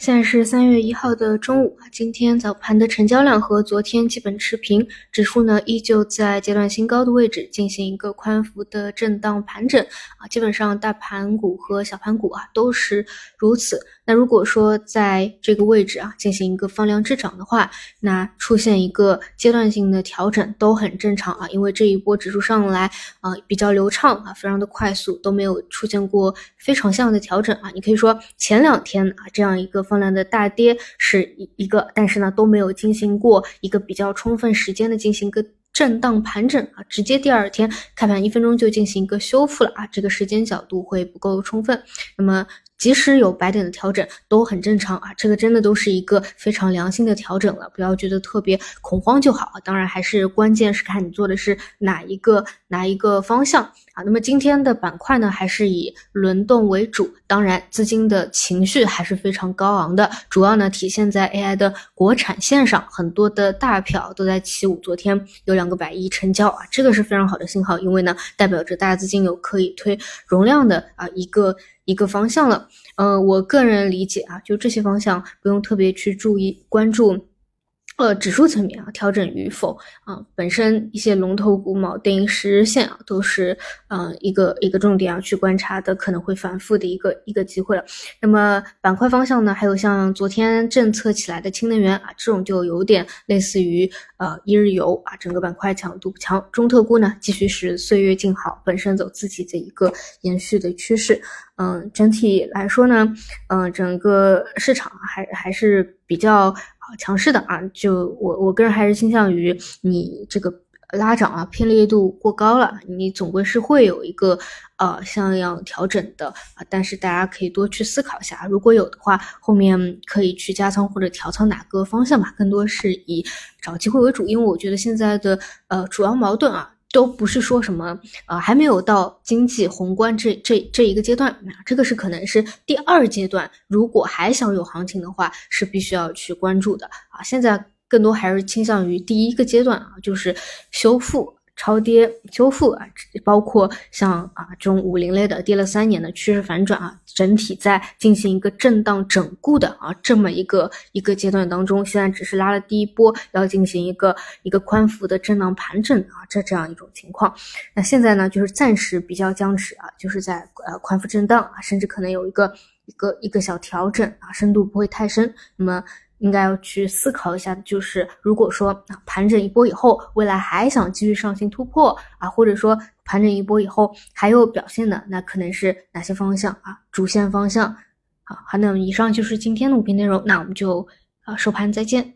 现在是三月一号的中午，今天早盘的成交量和昨天基本持平，指数呢依旧在阶段新高的位置进行一个宽幅的震荡盘整啊，基本上大盘股和小盘股啊都是如此。那如果说在这个位置啊进行一个放量滞涨的话，那出现一个阶段性的调整都很正常啊，因为这一波指数上来啊比较流畅啊，非常的快速，都没有出现过非常像的调整啊。你可以说前两天啊这样一个。放量的大跌是一一个，但是呢都没有进行过一个比较充分时间的进行一个震荡盘整啊，直接第二天开盘一分钟就进行一个修复了啊，这个时间角度会不够充分。那么即使有白点的调整都很正常啊，这个真的都是一个非常良心的调整了，不要觉得特别恐慌就好。当然还是关键是看你做的是哪一个哪一个方向啊。那么今天的板块呢，还是以轮动为主，当然资金的情绪还是非常高昂的，主要呢体现在 AI 的国产线上，很多的大票都在起舞，昨天有两个百亿成交啊，这个是非常好的信号，因为呢代表着大资金有可以推容量的啊一个一个方向了。嗯，我个人理解啊，就这些方向不用特别去注意关注。呃，指数层面啊，调整与否啊，本身一些龙头股锚定十日线啊，都是呃一个一个重点要去观察的，可能会反复的一个一个机会了。那么板块方向呢，还有像昨天政策起来的氢能源啊，这种就有点类似于呃一日游啊，整个板块强度不强。中特估呢，继续是岁月静好，本身走自己的一个延续的趋势。嗯，整体来说呢，嗯，整个市场还还是比较。强势的啊，就我我个人还是倾向于你这个拉涨啊偏离度过高了，你总归是会有一个呃像样调整的啊，但是大家可以多去思考一下，如果有的话，后面可以去加仓或者调仓哪个方向吧，更多是以找机会为主，因为我觉得现在的呃主要矛盾啊。都不是说什么，呃，还没有到经济宏观这这这一个阶段，啊这个是可能是第二阶段，如果还想有行情的话，是必须要去关注的啊。现在更多还是倾向于第一个阶段啊，就是修复。超跌修复啊，包括像啊这种五零类的跌了三年的趋势反转啊，整体在进行一个震荡整固的啊这么一个一个阶段当中，现在只是拉了第一波，要进行一个一个宽幅的震荡盘整啊，这这样一种情况。那现在呢，就是暂时比较僵持啊，就是在呃宽幅震荡啊，甚至可能有一个一个一个小调整啊，深度不会太深。那么。应该要去思考一下，就是如果说盘整一波以后，未来还想继续上行突破啊，或者说盘整一波以后还有表现的，那可能是哪些方向啊？主线方向。好，好，那以上就是今天的五篇内容，那我们就啊收盘再见。